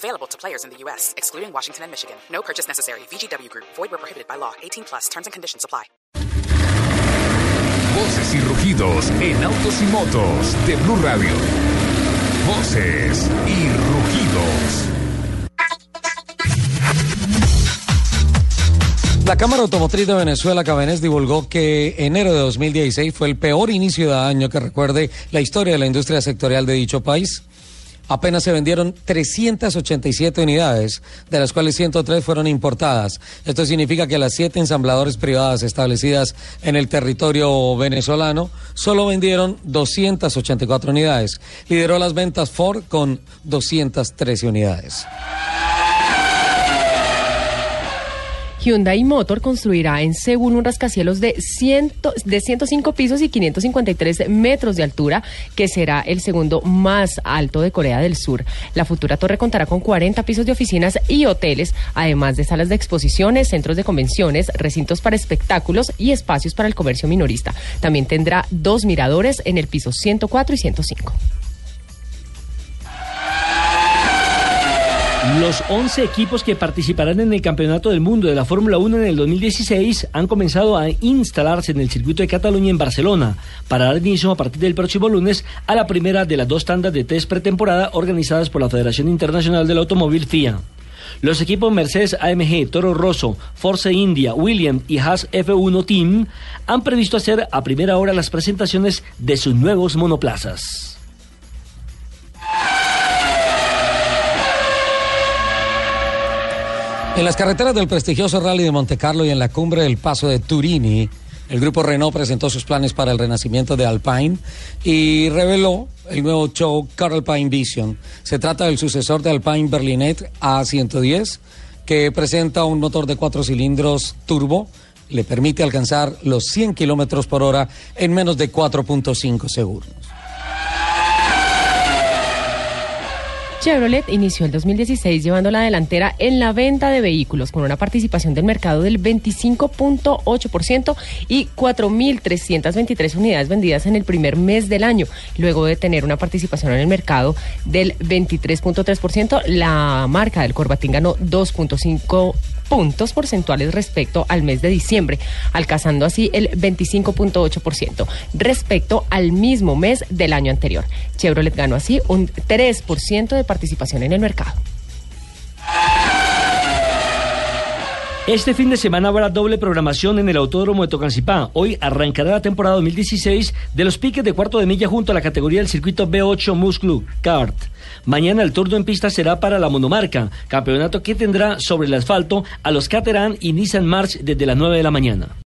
Available to players in the U.S., excluding Washington and Michigan. No purchase necessary. VGW Group. Void where prohibited by law. 18 plus. Terms and conditions apply. Voces y rugidos en autos y motos de Blue Radio. Voces y rugidos. La Cámara Automotriz de Venezuela, Cabenés, divulgó que enero de 2016 fue el peor inicio de año que recuerde la historia de la industria sectorial de dicho país. Apenas se vendieron 387 unidades, de las cuales 103 fueron importadas. Esto significa que las siete ensambladores privadas establecidas en el territorio venezolano solo vendieron 284 unidades. Lideró las ventas Ford con 213 unidades. Hyundai Motor construirá en Seúl un rascacielos de, de 105 pisos y 553 metros de altura, que será el segundo más alto de Corea del Sur. La futura torre contará con 40 pisos de oficinas y hoteles, además de salas de exposiciones, centros de convenciones, recintos para espectáculos y espacios para el comercio minorista. También tendrá dos miradores en el piso 104 y 105. Los 11 equipos que participarán en el Campeonato del Mundo de la Fórmula 1 en el 2016 han comenzado a instalarse en el circuito de Cataluña en Barcelona para dar inicio a partir del próximo lunes a la primera de las dos tandas de test pretemporada organizadas por la Federación Internacional del Automóvil FIA. Los equipos Mercedes AMG, Toro Rosso, Force India, Williams y Haas F1 Team han previsto hacer a primera hora las presentaciones de sus nuevos monoplazas. En las carreteras del prestigioso Rally de Monte Carlo y en la cumbre del Paso de Turini, el grupo Renault presentó sus planes para el renacimiento de Alpine y reveló el nuevo show Car Alpine Vision. Se trata del sucesor de Alpine Berlinet A110, que presenta un motor de cuatro cilindros turbo. Le permite alcanzar los 100 kilómetros por hora en menos de 4.5 segundos. Chevrolet inició el 2016 llevando la delantera en la venta de vehículos con una participación del mercado del 25.8% y 4.323 unidades vendidas en el primer mes del año. Luego de tener una participación en el mercado del 23.3%, la marca del Corbatín ganó 2.5 puntos porcentuales respecto al mes de diciembre, alcanzando así el 25.8% respecto al mismo mes del año anterior. Chevrolet ganó así un 3% de participación en el mercado. Este fin de semana habrá doble programación en el Autódromo de Tocancipá. Hoy arrancará la temporada 2016 de los piques de cuarto de milla junto a la categoría del circuito B8 Muscle Kart. Mañana el turno en pista será para la monomarca, campeonato que tendrá sobre el asfalto a los Caterham y Nissan March desde las 9 de la mañana.